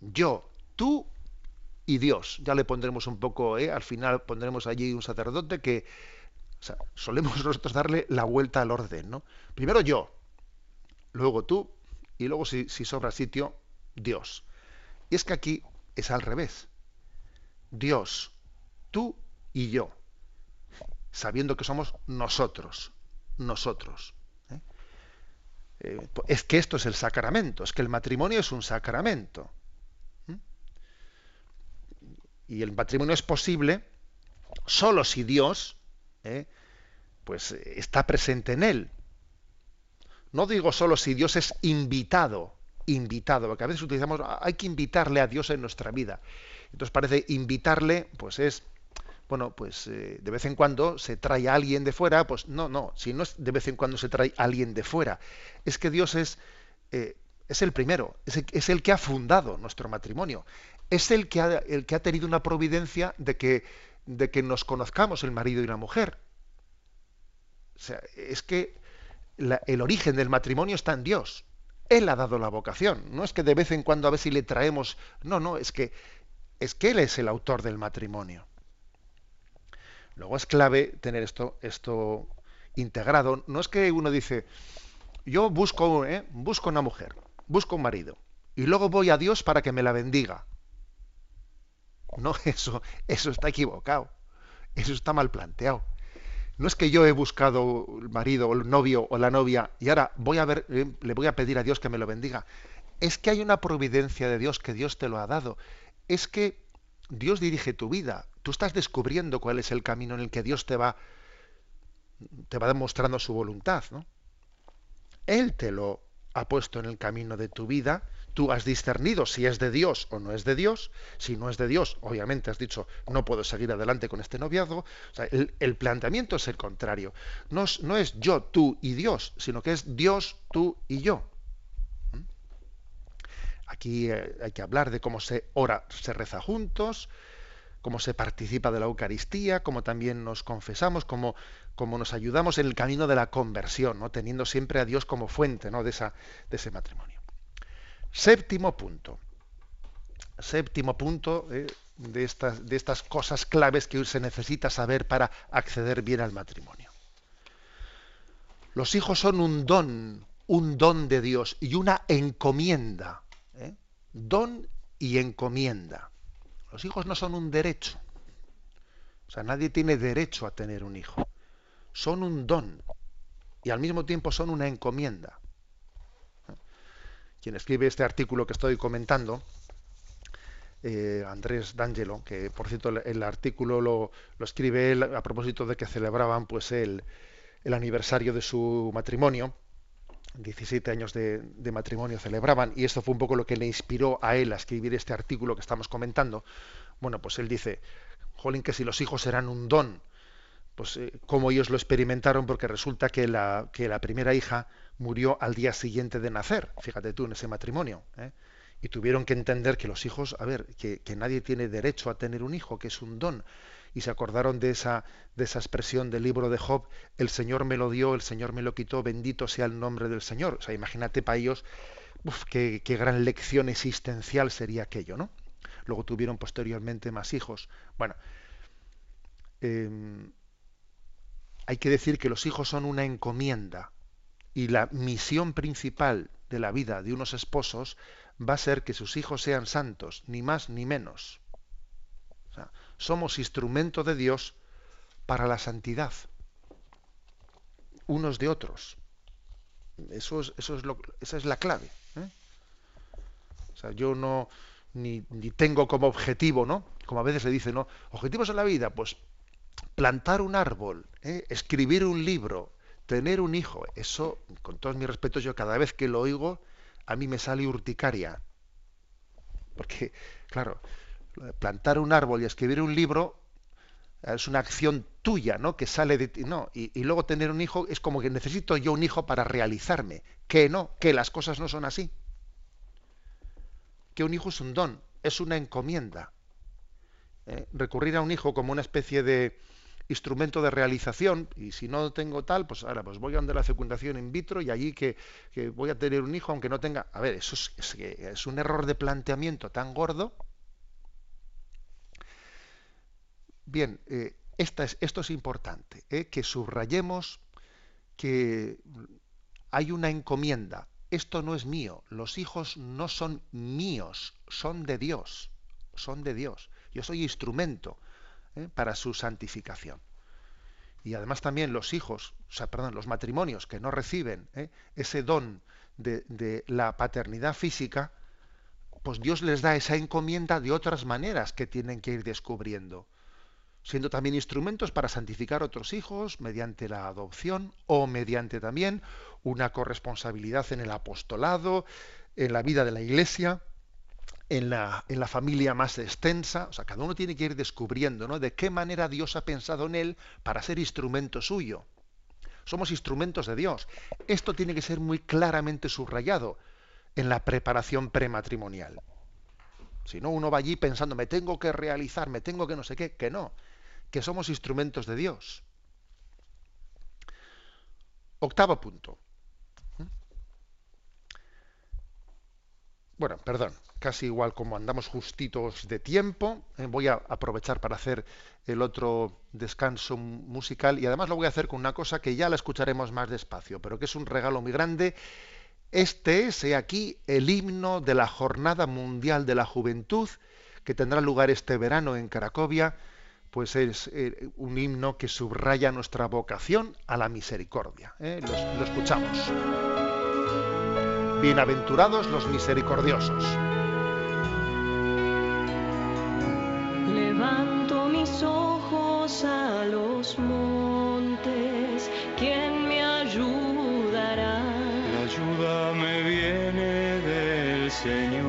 Yo, tú y Dios. Ya le pondremos un poco, ¿eh? al final pondremos allí un sacerdote que solemos nosotros darle la vuelta al orden, ¿no? Primero yo, luego tú y luego si sobra sitio, Dios. Y es que aquí es al revés. Dios, tú y yo, sabiendo que somos nosotros, nosotros. ¿Eh? Es que esto es el sacramento, es que el matrimonio es un sacramento. ¿Mm? Y el matrimonio es posible solo si Dios ¿eh? pues está presente en él. No digo solo si Dios es invitado, invitado, porque a veces utilizamos, "Ah, hay que invitarle a Dios en nuestra vida. Entonces parece invitarle, pues es, bueno, pues eh, de vez en cuando se trae a alguien de fuera, pues no, no, si no es de vez en cuando se trae a alguien de fuera, es que Dios es, eh, es el primero, es el, que ha fundado nuestro matrimonio, es el que ha, el que ha tenido una providencia de que, de que nos conozcamos el marido y la mujer. O sea, es que el origen del matrimonio está en Dios. Él ha dado la vocación. No es que de vez en cuando a ver si le traemos. No, no, es que es que Él es el autor del matrimonio. Luego es clave tener esto, esto integrado. No es que uno dice, yo busco, ¿eh? busco una mujer, busco un marido, y luego voy a Dios para que me la bendiga. No, eso, eso está equivocado. Eso está mal planteado. No es que yo he buscado el marido o el novio o la novia y ahora voy a ver, eh, le voy a pedir a Dios que me lo bendiga. Es que hay una providencia de Dios que Dios te lo ha dado. Es que Dios dirige tu vida. Tú estás descubriendo cuál es el camino en el que Dios te va te va demostrando su voluntad, ¿no? Él te lo ha puesto en el camino de tu vida, tú has discernido si es de Dios o no es de Dios, si no es de Dios, obviamente has dicho, no puedo seguir adelante con este noviazgo, el planteamiento es el contrario, no es, no es yo, tú y Dios, sino que es Dios, tú y yo. ¿Mm? Aquí eh, hay que hablar de cómo se ora, se reza juntos, cómo se participa de la Eucaristía, cómo también nos confesamos, cómo, cómo nos ayudamos en el camino de la conversión, ¿no? teniendo siempre a Dios como fuente de, ese matrimonio. Séptimo punto. Séptimo punto eh, de, estas, de estas cosas claves que se necesita saber para acceder bien al matrimonio. Los hijos son un don, un don de Dios y una encomienda. ¿eh? Don y encomienda. Los hijos no son un derecho. O sea, nadie tiene derecho a tener un hijo. Son un don y al mismo tiempo son una encomienda. Quien escribe este artículo que estoy comentando, eh, Andrés D'Angelo, que por cierto el, artículo lo, lo, escribe él a propósito de que celebraban pues el, el aniversario de su matrimonio, 17 años de, matrimonio celebraban, y esto fue un poco lo que le inspiró a él a escribir este artículo que estamos comentando. Bueno, pues él dice, jolín, que si los hijos eran un don, pues eh, como ellos lo experimentaron, porque resulta que la, que la primera hija murió al día siguiente de nacer, fíjate tú, en ese matrimonio. ¿eh? Y tuvieron que entender que los hijos, a ver, que nadie tiene derecho a tener un hijo, que es un don y se acordaron de esa, de esa expresión del libro de Job, el Señor me lo dio, el Señor me lo quitó, bendito sea el nombre del Señor. O sea, imagínate para ellos qué, qué, gran lección existencial sería aquello, ¿no? Luego tuvieron posteriormente más hijos. Bueno, eh, hay que decir que los hijos son una encomienda y la misión principal de la vida de unos esposos va a ser que sus hijos sean santos, ni más ni menos. Somos instrumento de Dios para la santidad, unos de otros. Eso es, eso es lo, esa es la clave. ¿eh? O sea, yo no ni, ni tengo como objetivo, ¿no? Como a veces se dice, ¿no? Objetivos en la vida, pues plantar un árbol, ¿eh? escribir un libro, tener un hijo. Eso, con todos mis respetos, yo cada vez que lo oigo, a mí me sale urticaria. Porque, claro, plantar un árbol y escribir un libro es una acción tuya, ¿no? Que sale de ti, no. Y, luego tener un hijo es como que necesito yo un hijo para realizarme. Que no, que las cosas no son así. Que un hijo es un don, es una encomienda. ¿Eh? Recurrir a un hijo como una especie de instrumento de realización, y si no tengo tal, pues ahora pues voy a andar la fecundación in vitro y allí que, que, voy a tener un hijo aunque no tenga. A ver, eso es, es, es un error de planteamiento tan gordo Bien, eh, esto es importante, eh, que subrayemos que hay una encomienda. Esto no es mío, los hijos no son míos, son de Dios, son de Dios. Yo soy instrumento eh, para su santificación. Y además también los hijos, o sea, perdón, los matrimonios que no reciben ese don de la paternidad física, pues Dios les da esa encomienda de otras maneras que tienen que ir descubriendo siendo también instrumentos para santificar otros hijos mediante la adopción o mediante también una corresponsabilidad en el apostolado, en la vida de la iglesia, en la, en la familia más extensa. O sea, cada uno tiene que ir descubriendo ¿no? de qué manera Dios ha pensado en él para ser instrumento suyo. Somos instrumentos de Dios. Esto tiene que ser muy claramente subrayado en la preparación prematrimonial. Si no, uno va allí pensando, me tengo que realizar, me tengo que no sé qué, que no que somos instrumentos de Dios. Octavo punto. Bueno, perdón, casi igual como andamos justitos de tiempo, eh, voy a aprovechar para hacer el otro descanso musical y además lo voy a hacer con una cosa que ya la escucharemos más despacio, pero que es un regalo muy grande. Este es aquí el himno de la Jornada Mundial de la Juventud que tendrá lugar este verano en Cracovia pues es eh, un himno que subraya nuestra vocación a la misericordia. ¿eh? Lo, lo escuchamos. Bienaventurados los misericordiosos. Levanto mis ojos a los montes, ¿quién me ayudará? La ayuda me viene del Señor,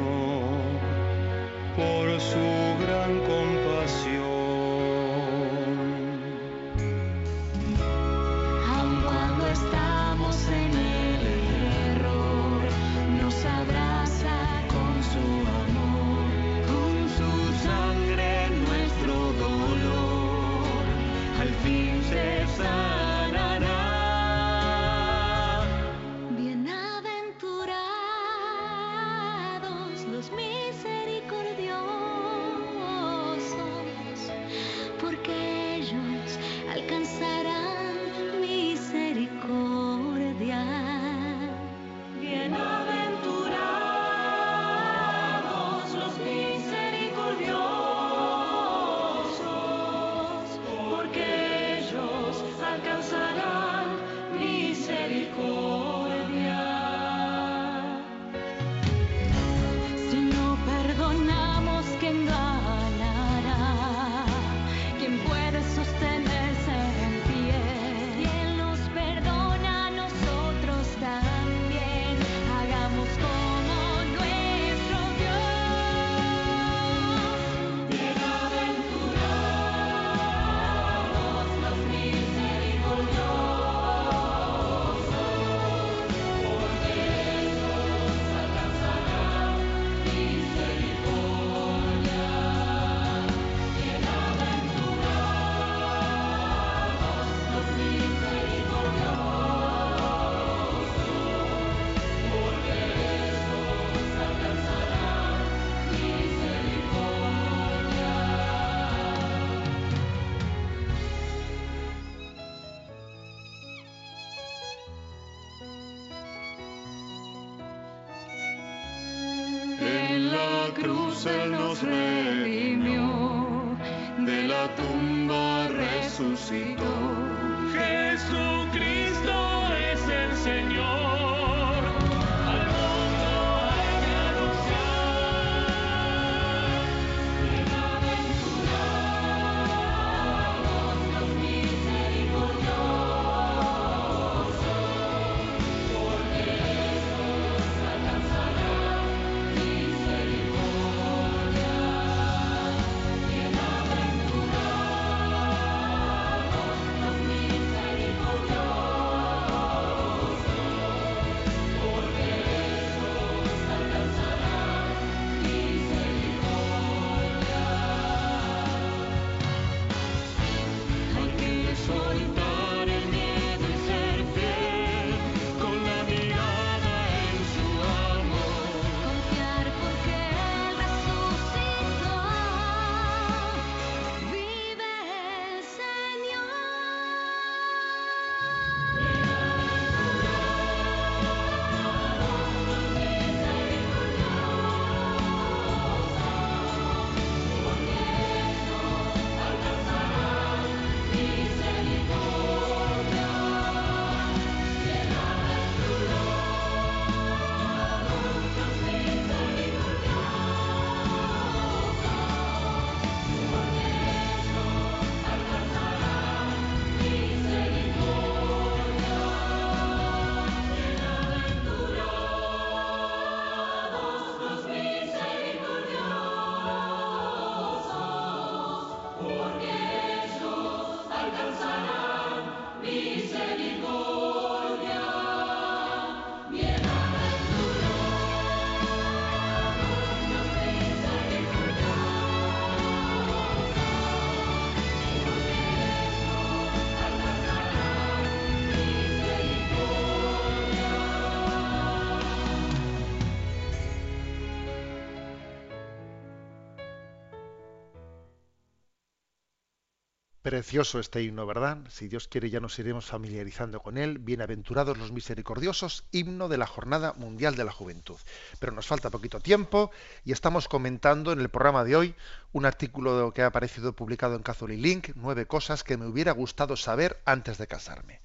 Precioso este himno, ¿verdad? Si Dios quiere ya nos iremos familiarizando con él. Bienaventurados los misericordiosos, himno de la Jornada Mundial de la Juventud. Pero nos falta poquito tiempo y estamos comentando en el programa de hoy un artículo que ha aparecido publicado en Catholic Link, nueve cosas que me hubiera gustado saber antes de casarme.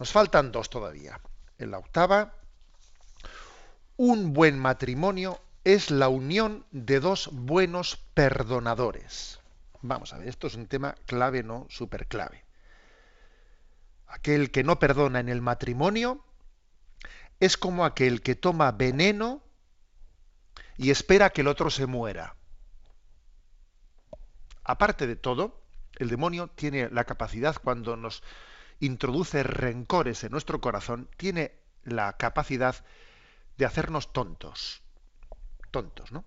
Nos faltan dos todavía. En la octava, un buen matrimonio es la unión de dos buenos perdonadores. Vamos a ver, esto es un tema clave, no súper clave. Aquel que no perdona en el matrimonio es como aquel que toma veneno y espera que el otro se muera. Aparte de todo, el demonio tiene la capacidad cuando nos introduce rencores en nuestro corazón, tiene la capacidad de hacernos tontos. Tontos, ¿no?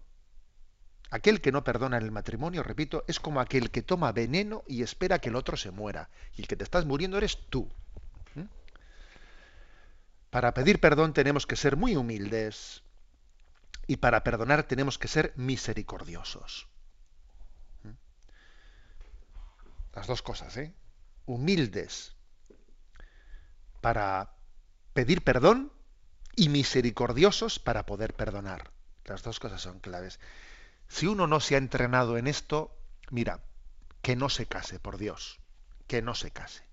Aquel que no perdona en el matrimonio, repito, es como aquel que toma veneno y espera que el otro se muera. Y el que te estás muriendo eres tú. ¿Mm? Para pedir perdón tenemos que ser muy humildes y para perdonar tenemos que ser misericordiosos. ¿Mm? Las dos cosas, ¿eh? Humildes para pedir perdón y misericordiosos para poder perdonar. Las dos cosas son claves. Si uno no se ha entrenado en esto, mira, que no se case, por Dios, que no se case.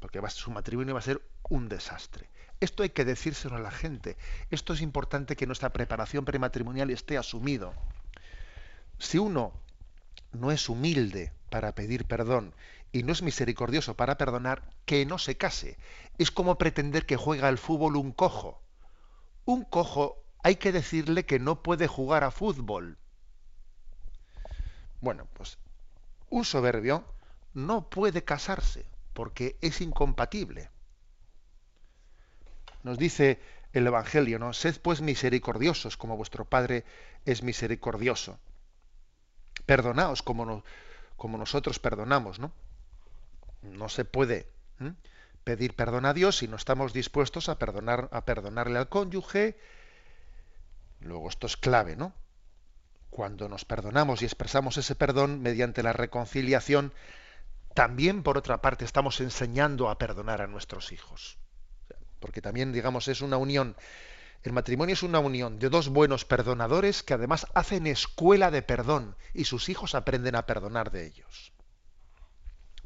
Porque su matrimonio va a ser un desastre. Esto hay que decírselo a la gente. Esto es importante que nuestra preparación prematrimonial esté asumido. Si uno no es humilde para pedir perdón y no es misericordioso para perdonar, que no se case. Es como pretender que juega al fútbol un cojo. Un cojo hay que decirle que no puede jugar a fútbol. Bueno, pues un soberbio no puede casarse porque es incompatible. Nos dice el Evangelio, ¿no? Sed pues misericordiosos como vuestro Padre es misericordioso. Perdonaos como, nosotros perdonamos, ¿no? No se puede pedir perdón a Dios si no estamos dispuestos a perdonar a perdonarle al cónyuge, Luego esto es clave, ¿no? Cuando nos perdonamos y expresamos ese perdón mediante la reconciliación, también por otra parte estamos enseñando a perdonar a nuestros hijos. Porque también, digamos, es una unión, el matrimonio es una unión de dos buenos perdonadores que además hacen escuela de perdón y sus hijos aprenden a perdonar de ellos.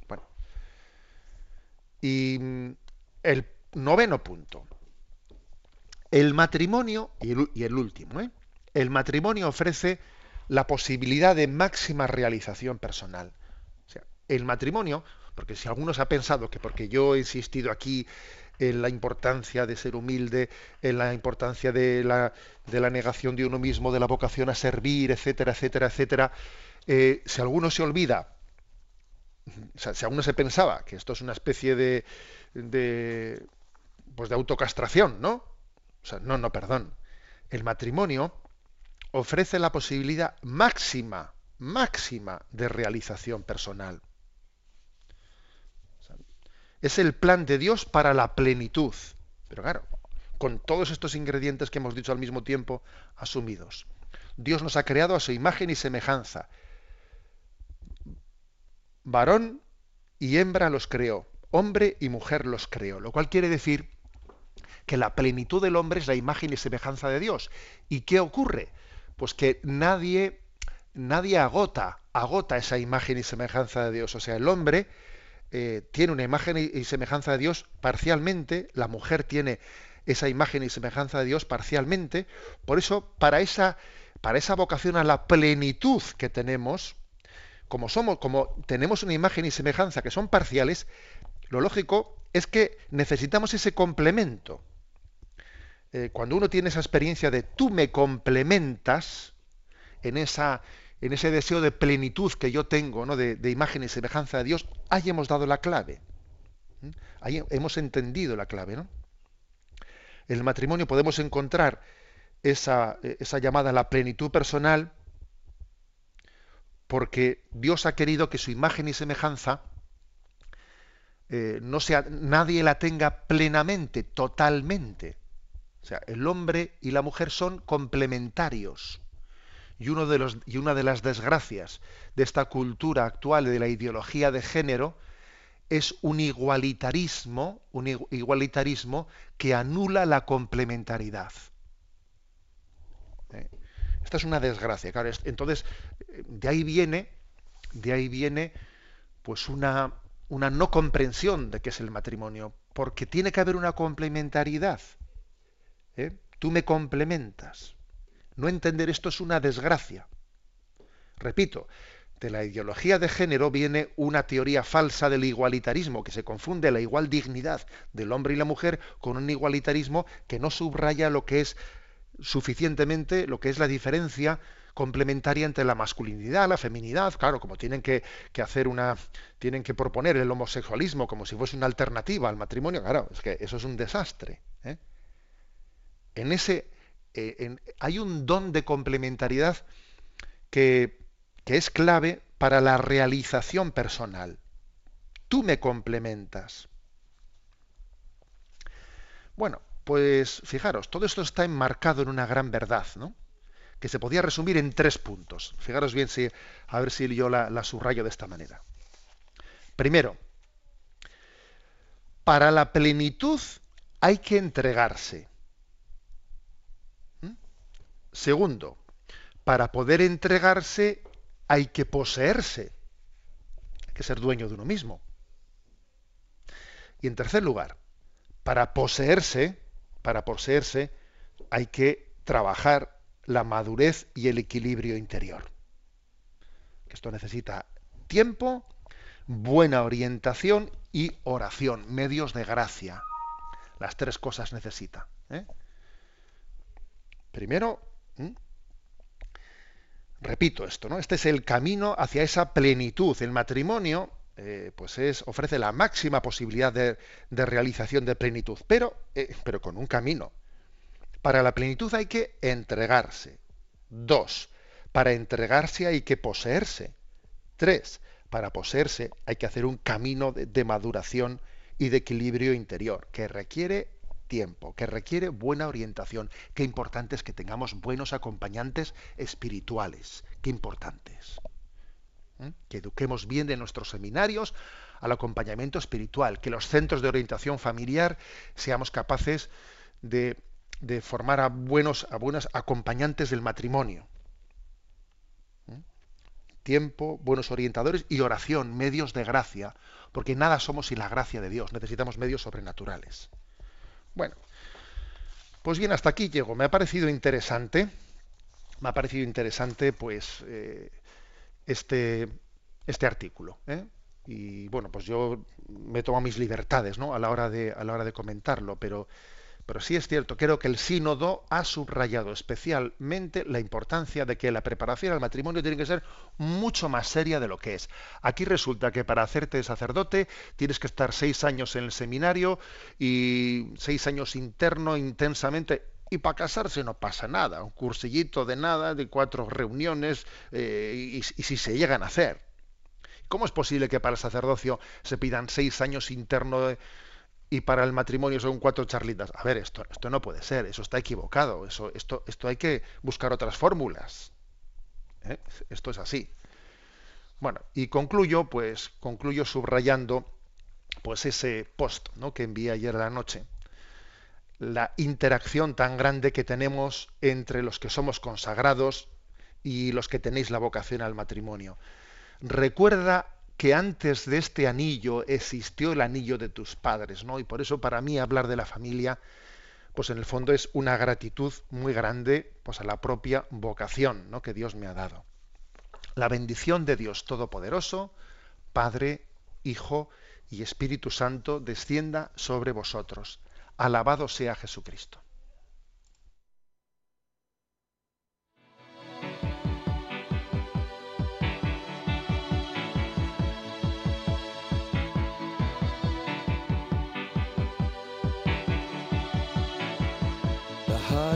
Bueno. Y mm, el noveno punto. El matrimonio, y el, último, ¿eh? el matrimonio ofrece la posibilidad de máxima realización personal. O sea, el matrimonio, porque si algunos ha pensado que porque yo he insistido aquí en la importancia de ser humilde, en la importancia de la, de la negación de uno mismo, de la vocación a servir, etcétera, etcétera, etcétera, eh, si alguno se olvida, o sea, si alguno se pensaba que esto es una especie de, de pues de autocastración, ¿no? No, no, perdón. El matrimonio ofrece la posibilidad máxima, máxima de realización personal. es el plan de Dios para la plenitud. Pero claro, con todos estos ingredientes que hemos dicho al mismo tiempo asumidos. Dios nos ha creado a su imagen y semejanza. Varón y hembra los creó, hombre y mujer los creó, lo cual quiere decir que la plenitud del hombre es la imagen y semejanza de Dios. ¿Y qué ocurre? Pues que nadie, nadie agota, agota esa imagen y semejanza de Dios. O sea, el hombre eh, tiene una imagen y semejanza de Dios parcialmente, la mujer tiene esa imagen y semejanza de Dios parcialmente. Por eso, para esa, para esa vocación a la plenitud que tenemos, como somos, como tenemos una imagen y semejanza que son parciales, lo lógico es que necesitamos ese complemento. Eh, cuando uno tiene esa experiencia de tú me complementas en, esa, en ese deseo de plenitud que yo tengo, ¿no? de, imagen y semejanza de Dios, ahí hemos dado la clave. Ahí hemos entendido la clave. ¿no? En el matrimonio podemos encontrar esa, esa llamada a la plenitud personal porque Dios ha querido que su imagen y semejanza eh, no sea, nadie la tenga plenamente, totalmente. O sea, el hombre y la mujer son complementarios. Y, uno de los, y una de las desgracias de esta cultura actual y de la ideología de género es un igualitarismo, un igualitarismo que anula la complementariedad. ¿Eh? Esta es una desgracia. Entonces, de ahí viene, de ahí viene, pues una, una no comprensión de qué es el matrimonio, porque tiene que haber una complementariedad. ¿Eh? Tú me complementas. No entender esto es una desgracia. Repito, de la ideología de género viene una teoría falsa del igualitarismo, que se confunde la igual dignidad del hombre y la mujer con un igualitarismo que no subraya lo que es suficientemente, lo que es la diferencia complementaria entre la masculinidad, la feminidad, claro, como tienen que, hacer una, tienen que proponer el homosexualismo como si fuese una alternativa al matrimonio, claro, es que eso es un desastre. ¿eh? En ese, eh, hay un don de complementariedad que, que es clave para la realización personal. Tú me complementas. Bueno, pues fijaros, todo esto está enmarcado en una gran verdad, ¿no? que se podía resumir en tres puntos. Fijaros bien si, a ver si yo la, subrayo de esta manera. Primero, para la plenitud hay que entregarse. Segundo, para poder entregarse hay que poseerse. Hay que ser dueño de uno mismo. Y en tercer lugar, para poseerse, para poseerse hay que trabajar la madurez y el equilibrio interior. Esto necesita tiempo, buena orientación y oración, medios de gracia. Las tres cosas necesita. ¿eh? Primero, repito esto, ¿no? Este es el camino hacia esa plenitud. El matrimonio, eh, pues es, ofrece la máxima posibilidad de, realización de plenitud, pero, eh, pero con un camino. Para la plenitud hay que entregarse. Dos, para entregarse hay que poseerse. Tres, para poseerse hay que hacer un camino de, maduración y de equilibrio interior que requiere tiempo, que requiere buena orientación. Qué importante es que tengamos buenos acompañantes espirituales. Qué importantes. ¿Mm? Que eduquemos bien de nuestros seminarios al acompañamiento espiritual, que los centros de orientación familiar seamos capaces de de formar a buenos, a buenas acompañantes del matrimonio. ¿Mm? Tiempo, buenos orientadores y oración, medios de gracia, porque nada somos sin la gracia de Dios, necesitamos medios sobrenaturales. Bueno, pues bien, hasta aquí llego. Me ha parecido interesante, me ha parecido interesante, pues, eh, este, este artículo. ¿eh? Y bueno, pues yo me tomo mis libertades, ¿no? A la hora de, a la hora de comentarlo, pero pero sí es cierto, creo que el sínodo ha subrayado especialmente la importancia de que la preparación al matrimonio tiene que ser mucho más seria de lo que es. Aquí resulta que para hacerte sacerdote tienes que estar seis años en el seminario y seis años interno intensamente. Y para casarse no pasa nada, un cursillito de nada, de cuatro reuniones, eh, y, y si se llegan a hacer. ¿Cómo es posible que para el sacerdocio se pidan seis años interno y para el matrimonio son cuatro charlitas. A ver, esto, esto no puede ser, eso está equivocado, eso, esto, esto hay que buscar otras fórmulas. ¿eh? Esto es así. Bueno, y concluyo, pues, concluyo subrayando pues ese post ¿no? que envié ayer a la noche. La interacción tan grande que tenemos entre los que somos consagrados y los que tenéis la vocación al matrimonio. Recuerda que antes de este anillo existió el anillo de tus padres, ¿no? Y por eso para mí hablar de la familia, pues en el fondo es una gratitud muy grande, pues a la propia vocación, ¿no? Que Dios me ha dado. La bendición de Dios Todopoderoso, Padre, Hijo y Espíritu Santo descienda sobre vosotros. Alabado sea Jesucristo.